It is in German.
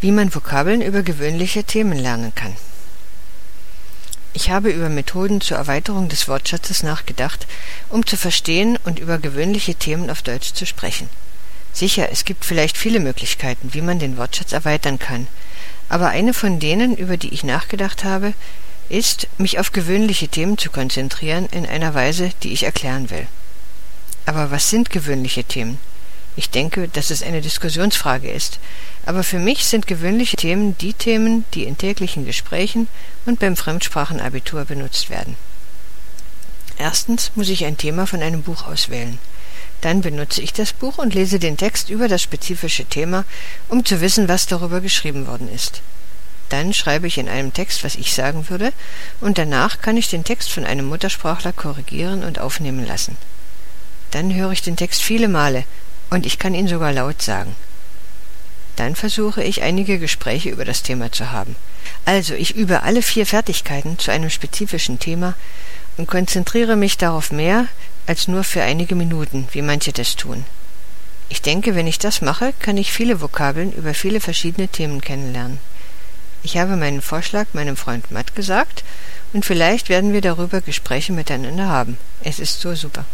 Wie man Vokabeln über gewöhnliche Themen lernen kann. Ich habe über Methoden zur Erweiterung des Wortschatzes nachgedacht, um zu verstehen und über gewöhnliche Themen auf Deutsch zu sprechen. Sicher, es gibt vielleicht viele Möglichkeiten, wie man den Wortschatz erweitern kann, aber eine von denen, über die ich nachgedacht habe, ist, mich auf gewöhnliche Themen zu konzentrieren in einer Weise, die ich erklären will. Aber was sind gewöhnliche Themen? Ich denke, dass es eine Diskussionsfrage ist, aber für mich sind gewöhnliche Themen die Themen, die in täglichen Gesprächen und beim Fremdsprachenabitur benutzt werden. Erstens muss ich ein Thema von einem Buch auswählen. Dann benutze ich das Buch und lese den Text über das spezifische Thema, um zu wissen, was darüber geschrieben worden ist. Dann schreibe ich in einem Text, was ich sagen würde, und danach kann ich den Text von einem Muttersprachler korrigieren und aufnehmen lassen. Dann höre ich den Text viele Male, und ich kann ihn sogar laut sagen. Dann versuche ich einige Gespräche über das Thema zu haben. Also ich übe alle vier Fertigkeiten zu einem spezifischen Thema und konzentriere mich darauf mehr als nur für einige Minuten, wie manche das tun. Ich denke, wenn ich das mache, kann ich viele Vokabeln über viele verschiedene Themen kennenlernen. Ich habe meinen Vorschlag meinem Freund Matt gesagt, und vielleicht werden wir darüber Gespräche miteinander haben. Es ist so super.